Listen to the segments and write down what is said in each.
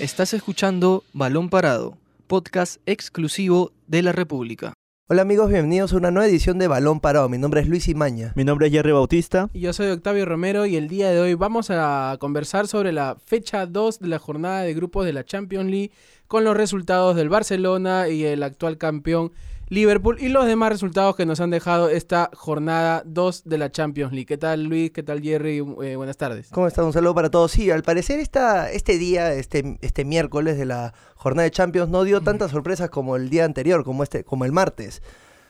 Estás escuchando Balón Parado, podcast exclusivo de la República. Hola amigos, bienvenidos a una nueva edición de Balón Parado. Mi nombre es Luis Imaña. Mi nombre es Jerry Bautista. Y yo soy Octavio Romero y el día de hoy vamos a conversar sobre la fecha 2 de la jornada de grupos de la Champions League con los resultados del Barcelona y el actual campeón Liverpool y los demás resultados que nos han dejado esta jornada 2 de la Champions League. ¿Qué tal Luis? ¿Qué tal Jerry? Eh, buenas tardes. ¿Cómo estás? Un saludo para todos. Sí, al parecer esta, este día, este, este miércoles de la jornada de Champions no dio tantas sorpresas como el día anterior, como, este, como el martes.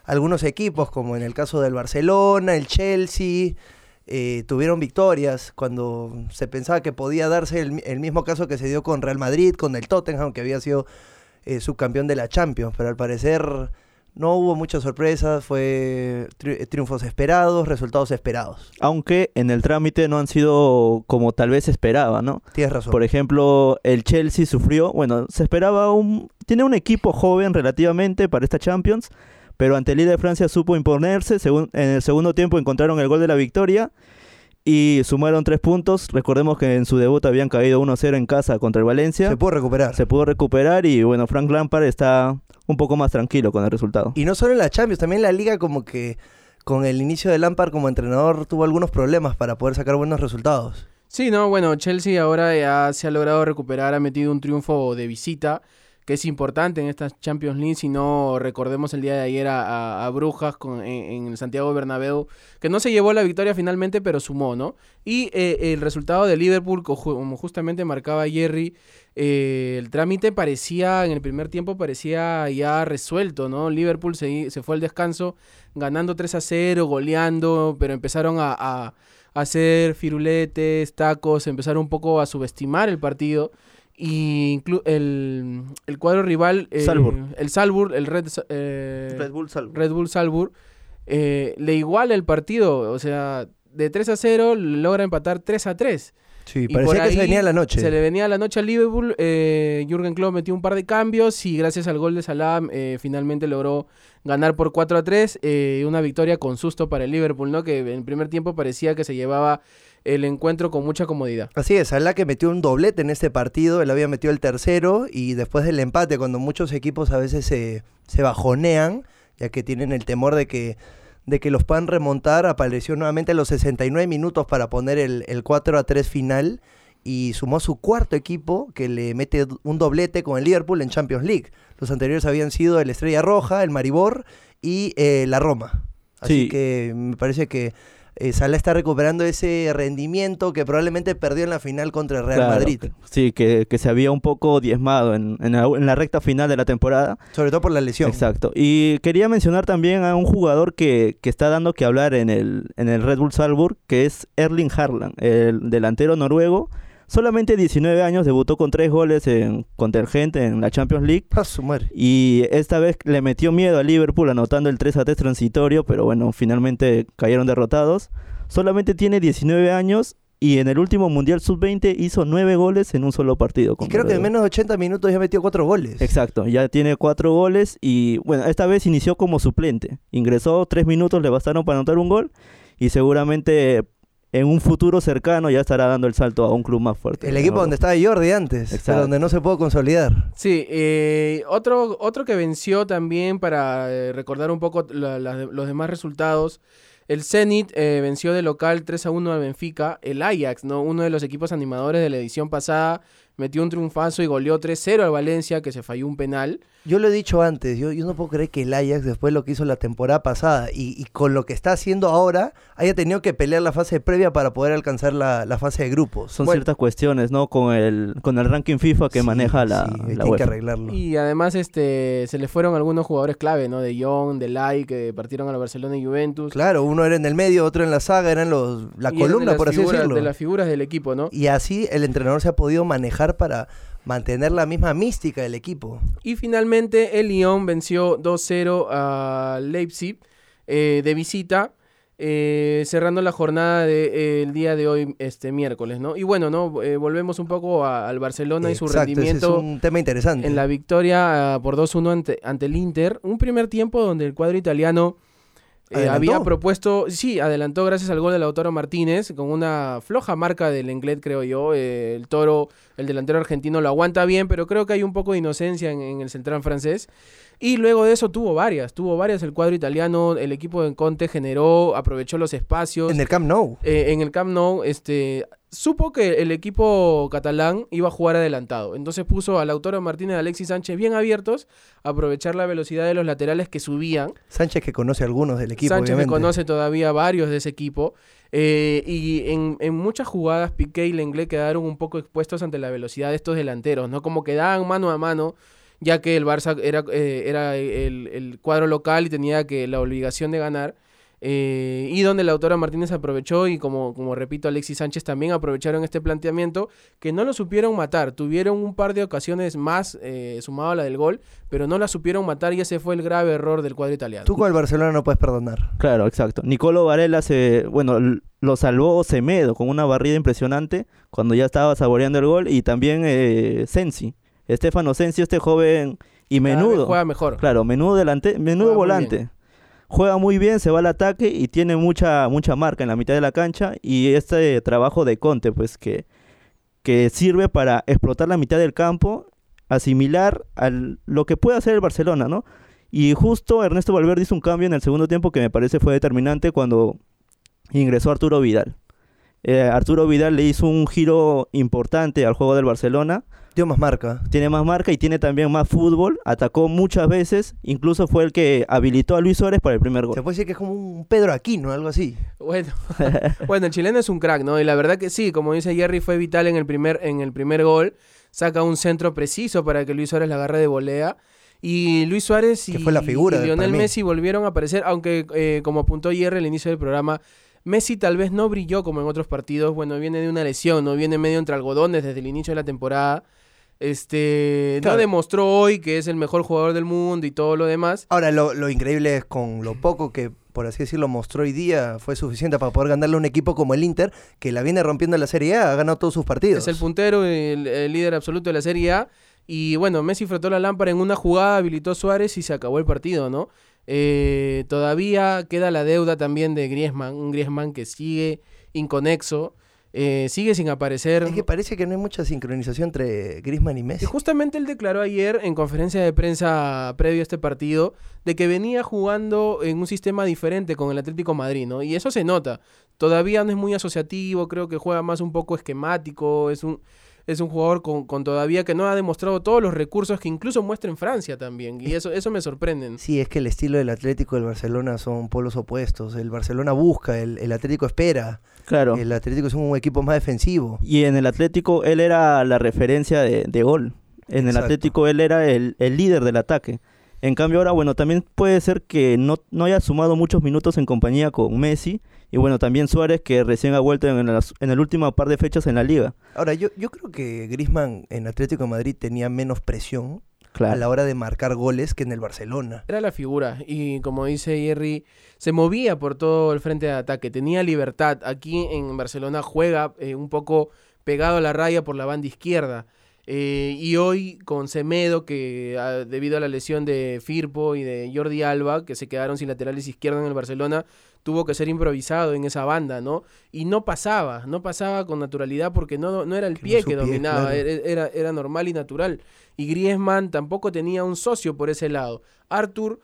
Algunos equipos, como en el caso del Barcelona, el Chelsea, eh, tuvieron victorias cuando se pensaba que podía darse el, mismo caso que se dio con Real Madrid, con el Tottenham, que había sido eh, subcampeón de la Champions, pero al parecer no hubo muchas sorpresas, fue triunfos esperados, resultados esperados. Aunque en el trámite no han sido como tal vez esperaba, ¿no? Tienes razón. Por ejemplo, el Chelsea sufrió, bueno, se esperaba un... Tiene un equipo joven relativamente para esta Champions, pero ante el líder de Francia supo imponerse, en el segundo tiempo encontraron el gol de la victoria y sumaron tres puntos. Recordemos que en su debut habían caído 1-0 en casa contra el Valencia. Se pudo recuperar. Se pudo recuperar y bueno, Frank Lampard está un poco más tranquilo con el resultado. Y no solo en la Champions, también en la liga como que con el inicio de Lampard como entrenador tuvo algunos problemas para poder sacar buenos resultados. Sí, no, bueno, Chelsea ahora ya se ha logrado recuperar, ha metido un triunfo de visita que es importante en estas Champions League, si no recordemos el día de ayer a, Brujas en, el Santiago Bernabéu, que no se llevó la victoria finalmente, pero sumó, ¿no? Y eh, el resultado de Liverpool, como justamente marcaba Jerry, eh, el trámite parecía, en el primer tiempo parecía ya resuelto, ¿no? Liverpool se, se fue al descanso ganando 3 a 0, goleando, pero empezaron a, a hacer firuletes, tacos, empezaron un poco a subestimar el partido. Y el, el cuadro rival, eh, el Salzburg, el Red, eh, Red Bull Salzburg, Red Bull Salzburg eh, le iguala el partido. O sea, de 3 a 0 logra empatar 3 a 3. Sí, parecía que se venía la noche. Se le venía la noche al Liverpool. Eh, Jürgen Klopp metió un par de cambios y gracias al gol de Salah eh, finalmente logró ganar por 4 a 3. Eh, una victoria con susto para el Liverpool, ¿no? Que en el primer tiempo parecía que se llevaba el encuentro con mucha comodidad. Así es, Salah que metió un doblete en este partido, él había metido el tercero y después del empate, cuando muchos equipos a veces se, se bajonean, ya que tienen el temor de que de que los puedan remontar, apareció nuevamente a los 69 minutos para poner el, el 4 a 3 final y sumó su cuarto equipo que le mete un doblete con el Liverpool en Champions League. Los anteriores habían sido el Estrella Roja, el Maribor y eh, la Roma. Así que me parece que eh, Salah está recuperando ese rendimiento que probablemente perdió en la final contra el Real Madrid. Sí, que, se había un poco diezmado en, la, recta final de la temporada. Sobre todo por la lesión. Exacto. Y quería mencionar también a un jugador que, que está dando que hablar en el, en el Red Bull Salzburg, que es Erling Haaland, el delantero noruego Solamente 19 años, debutó con 3 goles en, contra el gente en la Champions League. Y esta vez le metió miedo a Liverpool anotando el 3 a 3 transitorio, pero bueno, finalmente cayeron derrotados. Solamente tiene 19 años y en el último Mundial Sub-20 hizo 9 goles en un solo partido. Y creo que en menos de 80 minutos ya metió 4 goles. Exacto, ya tiene 4 goles y bueno, esta vez inició como suplente. Ingresó 3 minutos, le bastaron para anotar un gol y seguramente en un futuro cercano ya estará dando el salto a un club más fuerte. El equipo donde estaba Jordi antes, pero donde no se pudo consolidar. Sí, eh, otro, otro que venció también para eh, recordar un poco los demás resultados. El Zenit eh, venció de local 3 a 1 al Benfica. El Ajax, ¿no? uno de los equipos animadores de la edición pasada, metió un triunfazo y goleó 3-0 al Valencia, que se falló un penal. Yo lo he dicho antes, yo, yo no puedo creer que el Ajax, después de lo que hizo la temporada pasada y, con lo que está haciendo ahora, haya tenido que pelear la fase previa para poder alcanzar la, fase de grupos. Son ciertas cuestiones, ¿no? Con el, con el ranking FIFA que maneja la, sí, hay que arreglarlo. Y además este se le fueron algunos jugadores clave, ¿no? De Young, de Lai, que partieron a la Barcelona y Juventus. Claro, uno era en el medio, otro en la saga, eran los la columna, por así decirlo. De las figuras del equipo, ¿no? Y así el entrenador se ha podido manejar para mantener la misma mística del equipo. Y finalmente el Lyon venció 2-0 a Leipzig eh, de visita. Eh, cerrando la jornada del eh, día de hoy, este miércoles, ¿no? Y bueno, ¿no? volvemos un poco al Barcelona y su rendimiento. es un tema interesante. En la victoria ah, por 2-1 ante, ante el Inter. Un primer tiempo donde el cuadro italiano Eh, había propuesto, sí, adelantó gracias al gol de Lautaro Martínez, con una floja marca del Englet, creo yo. Eh, el Toro, el delantero argentino, lo aguanta bien, pero creo que hay un poco de inocencia en, en el central francés. Y luego de eso tuvo varias, tuvo varias el cuadro italiano, el equipo de Conte generó, aprovechó los espacios. En el Camp Nou. Eh, en el Camp Nou, este, supo que el equipo catalán iba a jugar adelantado. Entonces puso a Lautaro Martínez y a Alexis Sánchez bien abiertos, a aprovechar la velocidad de los laterales que subían. Sánchez que conoce a algunos del equipo, Sánchez que conoce todavía varios de ese equipo. Eh, y en, en muchas jugadas Piqué y Lenglet quedaron un poco expuestos ante la velocidad de estos delanteros, ¿no? Como quedaban mano a mano, ya que el Barça era, eh, era el, el cuadro local y tenía que la obligación de ganar. Eh, y donde Lautaro Martínez aprovechó y como, como repito Alexis Sánchez también aprovecharon este planteamiento que no lo supieron matar, tuvieron un par de ocasiones más eh, sumado a la del gol, pero no la supieron matar y ese fue el grave error del cuadro italiano. Tú con el Barcelona no puedes perdonar. Claro, exacto. Nicolo Varela se, bueno, lo salvó Semedo con una barrida impresionante cuando ya estaba saboreando el gol y también eh, Sensi, Estefano Sensi, este joven y menudo. Juega mejor. Claro, menudo delante, menudo Juega muy volante. Juega muy bien, se va al ataque y tiene mucha mucha marca en la mitad de la cancha y este trabajo de Conte pues que que sirve para explotar la mitad del campo, asimilar al lo que puede hacer el Barcelona, ¿no? Y justo Ernesto Valverde hizo un cambio en el segundo tiempo que me parece fue determinante cuando ingresó Arturo Vidal. Eh, Arturo Vidal le hizo un giro importante al juego del Barcelona Dio más marca. tiene más marca y tiene también más fútbol, atacó muchas veces, incluso fue el que habilitó a Luis Suárez para el primer Se gol. puede decir que es como un Pedro Aquino, algo así. Bueno, bueno, el chileno es un crack, ¿no? Y la verdad que sí, como dice Jerry, fue vital en el primer, en el primer gol. Saca un centro preciso para que Luis Suárez la agarre de volea. Y Luis Suárez y, Que fue la figura y de- Lionel. Messi volvieron a aparecer, aunque eh, como apuntó Jerry al inicio del programa, Messi tal vez no brilló como en otros partidos. Bueno, viene de una lesión, no viene medio entre algodones desde el inicio de la temporada. Este, Claro. no demostró hoy que es el mejor jugador del mundo y todo lo demás. Ahora, lo, lo increíble es con lo poco que, por así decirlo, mostró hoy día, fue suficiente para poder ganarle a un equipo como el Inter, que la viene rompiendo en la Serie A, ha ganado todos sus partidos. Es el puntero, el, el líder absoluto de la Serie A. Y bueno, Messi frotó la lámpara en una jugada, habilitó a Suárez y se acabó el partido, ¿no? Eh, todavía queda la deuda también de Griezmann, un Griezmann que sigue inconexo, eh, sigue sin aparecer. Es que parece que no hay mucha sincronización entre Griezmann y Messi. Y justamente él declaró ayer en conferencia de prensa previo a este partido de que venía jugando en un sistema diferente con el Atlético Madrid, ¿no? Y eso se nota. Todavía no es muy asociativo, creo que juega más un poco esquemático, es un, es un jugador con, con todavía que no ha demostrado todos los recursos que incluso muestra en Francia también. Y eso, eso me sorprende. Sí, es que el estilo del Atlético y el Barcelona son polos opuestos. El Barcelona busca, el, el Atlético espera. Claro. El Atlético es un equipo más defensivo. Y en el Atlético él era la referencia de, de gol. En el. Atlético él era el, el líder del ataque. En cambio ahora, bueno, también puede ser que no, no haya sumado muchos minutos en compañía con Messi. Y bueno, también Suárez que recién ha vuelto en, las- en el último par de fechas en la liga. Ahora, yo, yo creo que Griezmann en Atlético de Madrid tenía menos presión a la hora de marcar goles que en el Barcelona. Era la figura y como dice Jerry, se movía por todo el frente de ataque, tenía libertad. Aquí en Barcelona juega eh, un poco pegado a la raya por la banda izquierda. Eh, y hoy con Semedo, que ah, debido a la lesión de Firpo y de Jordi Alba, que se quedaron sin laterales izquierdos en el Barcelona, tuvo que ser improvisado en esa banda, ¿no? Y no pasaba, no pasaba con naturalidad porque no, no era el Que pie que dominaba, claro. era, era normal y natural. Y Griezmann tampoco tenía un socio por ese lado. Arthur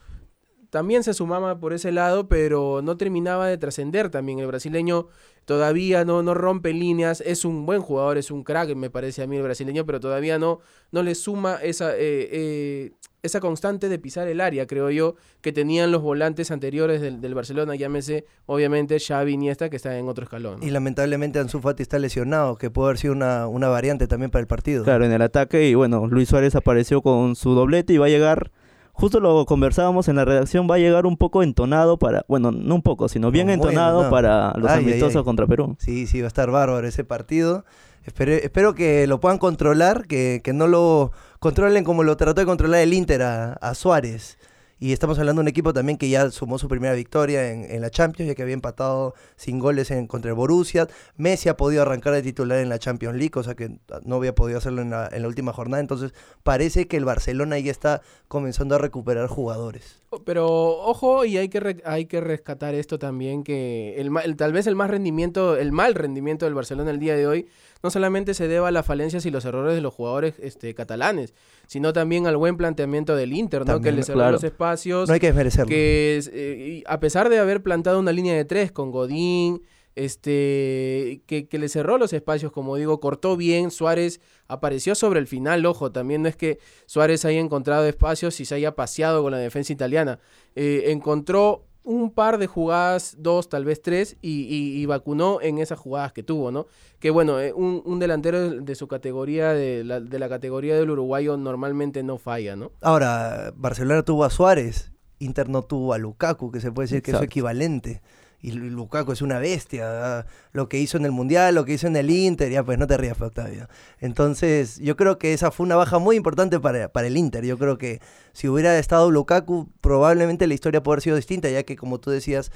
también se sumaba por ese lado, pero no terminaba de trascender también. El brasileño todavía no, no rompe líneas, es un buen jugador, es un crack, me parece a mí el brasileño, pero todavía no, no le suma esa, eh, eh, esa constante de pisar el área, creo yo, que tenían los volantes anteriores del, del Barcelona, llámese obviamente Xavi Iniesta, que está en otro escalón. ¿no? Y lamentablemente Ansu Fati está lesionado, que puede haber sido una, una variante también para el partido. Claro, en el ataque y bueno, Luis Suárez apareció con su doblete y va a llegar, justo lo conversábamos en la redacción, va a llegar un poco entonado para, bueno, no un poco, sino bien No, entonado para los Ay, amistosos ay. contra Perú. Sí, sí, va a estar bárbaro ese partido. Espero, espero que lo puedan controlar, que, que no lo controlen como lo trató de controlar el Inter a, a Suárez. Y estamos hablando de un equipo también que ya sumó su primera victoria en, en la Champions, ya que había empatado sin goles en, contra el Borussia. Messi ha podido arrancar de titular en la Champions League, cosa que no había podido hacerlo en la, en la última jornada. Entonces parece que el Barcelona ya está comenzando a recuperar jugadores. Pero ojo, y hay que, re- hay que rescatar esto también, que el, el- tal vez el más rendimiento, el mal rendimiento del Barcelona el día de hoy, no solamente se deba a las falencias y los errores de los jugadores este, catalanes, sino también al buen planteamiento del Inter, ¿no? También, que le cerró claro. los espacios, No hay que desmerecerlo. que eh, a pesar de haber plantado una línea de tres con Godín, este, que, que le cerró los espacios, como digo, cortó bien, Suárez apareció sobre el final, ojo, también no es que Suárez haya encontrado espacios y se haya paseado con la defensa italiana, Eh, encontró un par de jugadas, dos, tal vez tres, y, y- y vacunó en esas jugadas que tuvo, ¿no? Que bueno, eh, un, un delantero de, su categoría, de la, de la categoría del uruguayo, normalmente no falla, ¿no? Ahora, Barcelona tuvo a Suárez, Inter no tuvo a Lukaku, que se puede decir que es su equivalente. Y Lu- Lukaku es una bestia. Lo que hizo en el Mundial, lo que hizo en el Inter, ya pues no te rías, Octavio. Entonces, yo creo que esa fue una baja muy importante para, para el Inter. Yo creo que si hubiera estado Lukaku, probablemente la historia puede haber sido distinta, ya que, como tú decías,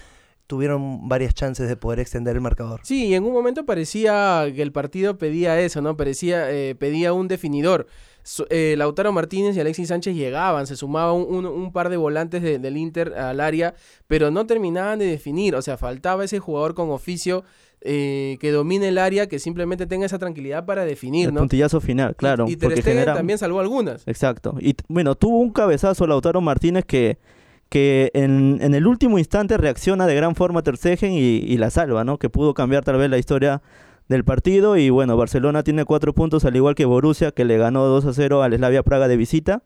tuvieron varias chances de poder extender el marcador. Sí, y en un momento parecía que el partido pedía eso, ¿no? Parecía, eh, pedía un definidor. Eh, Lautaro Martínez y Alexis Sánchez llegaban, se sumaba un, un- un par de volantes de- del Inter al área, pero no terminaban de definir, o sea, faltaba ese jugador con oficio eh, que domine el área, que simplemente tenga esa tranquilidad para definir, El ¿no? puntillazo final, claro. Y, y Ter porque Stegen genera- también salvó algunas. Exacto. Y bueno, tuvo un cabezazo Lautaro Martínez que, que en, en el último instante reacciona de gran forma Ter Stegen y, y la salva, ¿no? Que pudo cambiar tal vez la historia del partido. Y bueno, Barcelona tiene cuatro puntos, al igual que Borussia, que le ganó 2 a 0 al Slavia Praga de visita.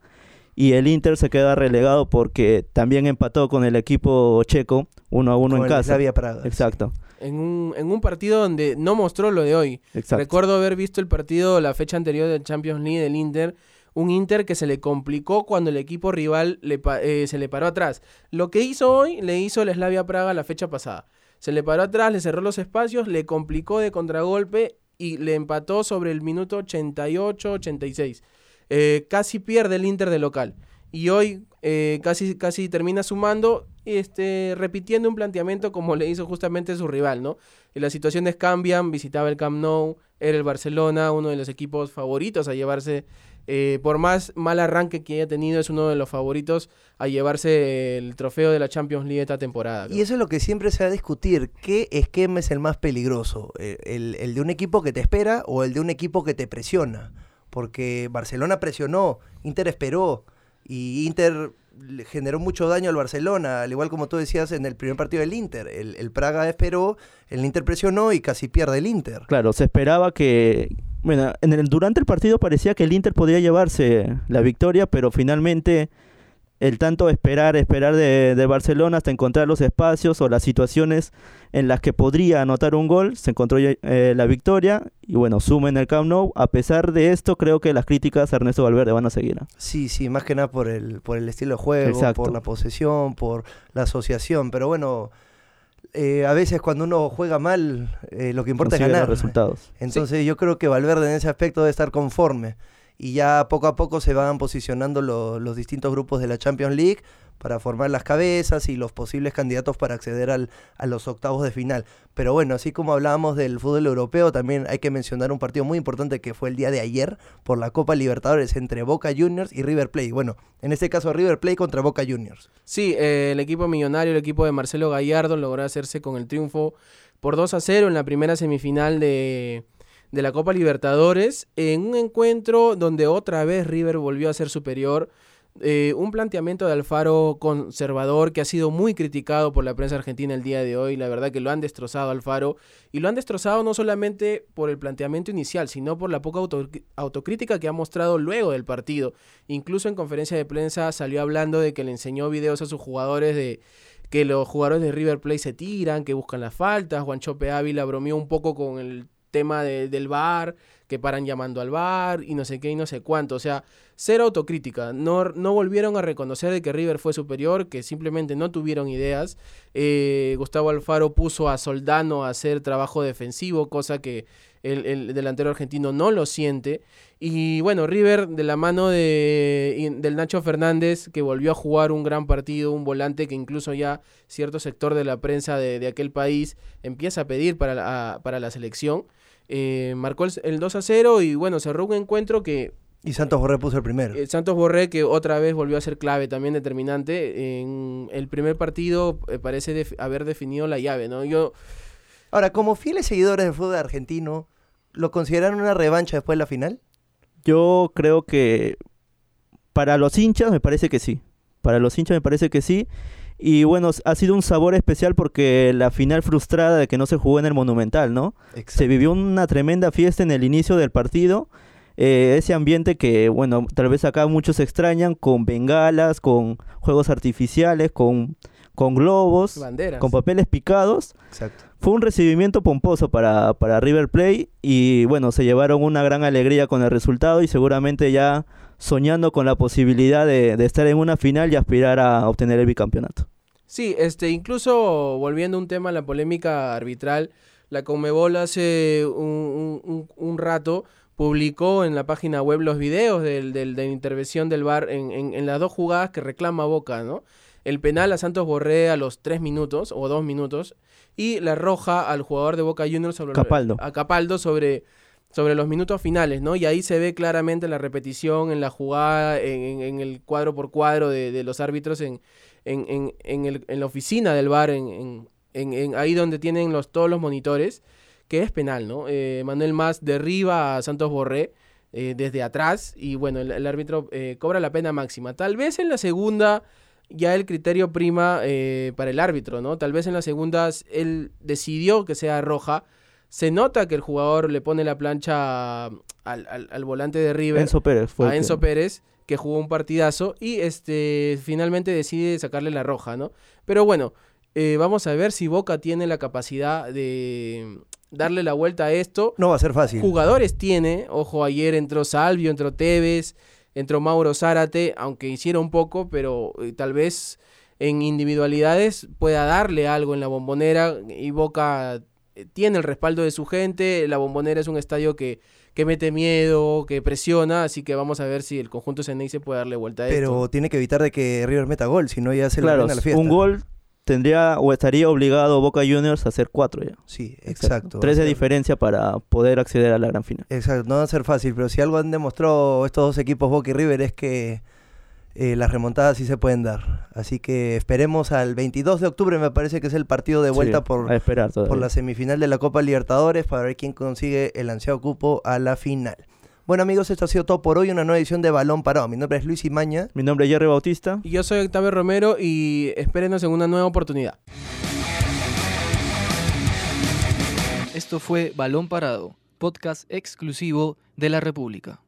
Y el Inter se queda relegado porque también empató con el equipo checo 1 a 1 Con en el casa. Slavia Praga. Exacto, En un, en un partido donde no mostró lo de hoy. exacto. Recuerdo haber visto el partido la fecha anterior del Champions League del Inter. Un Inter que se le complicó cuando el equipo rival le pa- eh, se le paró atrás. Lo que hizo hoy le hizo el Slavia Praga la fecha pasada. Se le paró atrás, le cerró los espacios, le complicó de contragolpe y le empató sobre el minuto 88-86. Eh, casi pierde el Inter de local. Y hoy eh, casi, casi termina sumando, este, repitiendo un planteamiento como le hizo justamente su rival, ¿no? Y las situaciones cambian, visitaba el Camp Nou, era el Barcelona, uno de los equipos favoritos a llevarse, eh, por más mal arranque que haya tenido, es uno de los favoritos a llevarse el trofeo de la Champions League esta temporada. Y eso es lo que siempre se va a discutir. ¿Qué esquema es el más peligroso? ¿El, el- el de un equipo que te espera o el de un equipo que te presiona? Porque Barcelona presionó, Inter esperó y Inter generó mucho daño al Barcelona, al igual como tú decías en el primer partido del Inter. El, el Praga esperó, el Inter presionó y casi pierde el Inter. Claro, se esperaba que. Bueno, en el, durante el partido parecía que el Inter podría llevarse la victoria, pero finalmente el tanto esperar, esperar de, de Barcelona hasta encontrar los espacios o las situaciones en las que podría anotar un gol, se encontró eh, la victoria y bueno, suma en el Camp Nou. A pesar de esto, creo que las críticas a Ernesto Valverde van a seguir. ¿no? Sí, sí, más que nada por el, por el estilo de juego, Exacto. por la posesión, por la asociación. Pero bueno, eh, a veces cuando uno juega mal, eh, lo que importa es Consigue los ganar. resultados. Entonces yo creo que Valverde en ese aspecto debe estar conforme. Y ya poco a poco se van posicionando lo- los distintos grupos de la Champions League para formar las cabezas y los posibles candidatos para acceder al, a los octavos de final. Pero bueno, así como hablábamos del fútbol europeo, también hay que mencionar un partido muy importante que fue el día de ayer por la Copa Libertadores entre Boca Juniors y River Plate. Bueno, en este caso River Plate contra Boca Juniors. Sí, eh, el equipo millonario, el equipo de Marcelo Gallardo logró hacerse con el triunfo por 2 a 0 en la primera semifinal de, de la Copa Libertadores, en un encuentro donde otra vez River volvió a ser superior. Eh, un planteamiento de Alfaro conservador que ha sido muy criticado por la prensa argentina el día de hoy. La verdad que lo han destrozado Alfaro. Y lo han destrozado no solamente por el planteamiento inicial, sino por la poca auto- autocrítica que ha mostrado luego del partido. Incluso en conferencia de prensa salió hablando de que le enseñó videos a sus jugadores de que los jugadores de River Plate se tiran, que buscan las faltas. Juanchope Ávila bromeó un poco con el tema de- del VAR, que paran llamando al VAR y no sé qué y no sé cuánto. O sea, cero autocrítica. No, no volvieron a reconocer de que River fue superior, que simplemente no tuvieron ideas. Eh, Gustavo Alfaro puso a Soldano a hacer trabajo defensivo, cosa que el, el delantero argentino no lo siente. Y bueno, River de la mano de, del Nacho Fernández, que volvió a jugar un gran partido, un volante que incluso ya cierto sector de la prensa de, de aquel país empieza a pedir para la, a- para la selección. Eh, marcó el, el 2 a 0 y bueno, cerró un encuentro que Y Santos Borré puso el primero. Eh, Santos Borré, que otra vez volvió a ser clave, también determinante. En el primer partido eh, parece def- haber definido la llave, ¿no? Yo, Ahora, como fieles seguidores del fútbol argentino, ¿lo consideraron una revancha después de la final? Yo creo que para los hinchas me parece que sí. Para los hinchas me parece que sí. Y bueno, ha sido un sabor especial porque la final frustrada de que no se jugó en el Monumental, ¿no? Se vivió una tremenda fiesta en el inicio del partido. eh, ese ambiente que, bueno, tal vez acá muchos extrañan, con bengalas, con juegos artificiales, con, con globos, banderas. con papeles picados. Exacto. Fue un recibimiento pomposo para, para River Plate y bueno, se llevaron una gran alegría con el resultado y seguramente ya soñando con la posibilidad de, de estar en una final y aspirar a obtener el bicampeonato. Sí, este, incluso volviendo a un tema, la polémica arbitral, la Conmebol hace un, un- un- un rato publicó en la página web los videos del, del- de la intervención del VAR en, en- en las dos jugadas que reclama Boca, ¿no? El penal a Santos Borré a los tres minutos o dos minutos y la roja al jugador de Boca Juniors sobre Capaldo. a Capaldo sobre, sobre los minutos finales, ¿no? Y ahí se ve claramente la repetición en la jugada, en, en- en el cuadro por cuadro de, de los árbitros en, en, en, en el- en la oficina del bar, en, en- en- en ahí donde tienen los, todos los monitores, que es penal, ¿no? Eh, Manuel Más derriba a Santos Borré eh, desde atrás y bueno, el, el árbitro eh, cobra la pena máxima. Tal vez en la segunda ya el criterio prima eh, para el árbitro, ¿no? Tal vez en la segunda él decidió que sea roja. Se nota que el jugador le pone la plancha al, al- al volante de River Enzo Pérez fue. a el que- Enzo Pérez, que jugó un partidazo, y este finalmente decide sacarle la roja, ¿no? Pero bueno, eh, vamos a ver si Boca tiene la capacidad de darle la vuelta a esto. No va a ser fácil. Jugadores tiene, ojo, ayer entró Salvio, entró Tevez, entró Mauro Zárate, aunque hiciera un poco, pero eh, tal vez en individualidades pueda darle algo en la bombonera y Boca eh, tiene el respaldo de su gente, la bombonera es un estadio que, que mete miedo, que presiona, así que vamos a ver si el conjunto se puede darle vuelta a esto. Pero tiene que evitar de que River meta gol, si no ya se le Claro, arruina la fiesta. un gol tendría o estaría obligado Boca Juniors a hacer cuatro ya. Sí, exacto. Tres O de sea, diferencia para poder acceder a la gran final. Exacto, no va a ser fácil, pero si algo han demostrado estos dos equipos, Boca y River, es que eh, las remontadas sí se pueden dar. Así que esperemos al 22 de octubre, me parece que es el partido de vuelta Sí, por, a por la semifinal de la Copa Libertadores para ver quién consigue el ansiado cupo a la final. Bueno amigos, esto ha sido todo por hoy, una nueva edición de Balón Parado. Mi nombre es Luis Imaña. Mi nombre es Jerry Bautista. Y yo soy Octavio Romero y espérenos en una nueva oportunidad. Esto fue Balón Parado, podcast exclusivo de la República.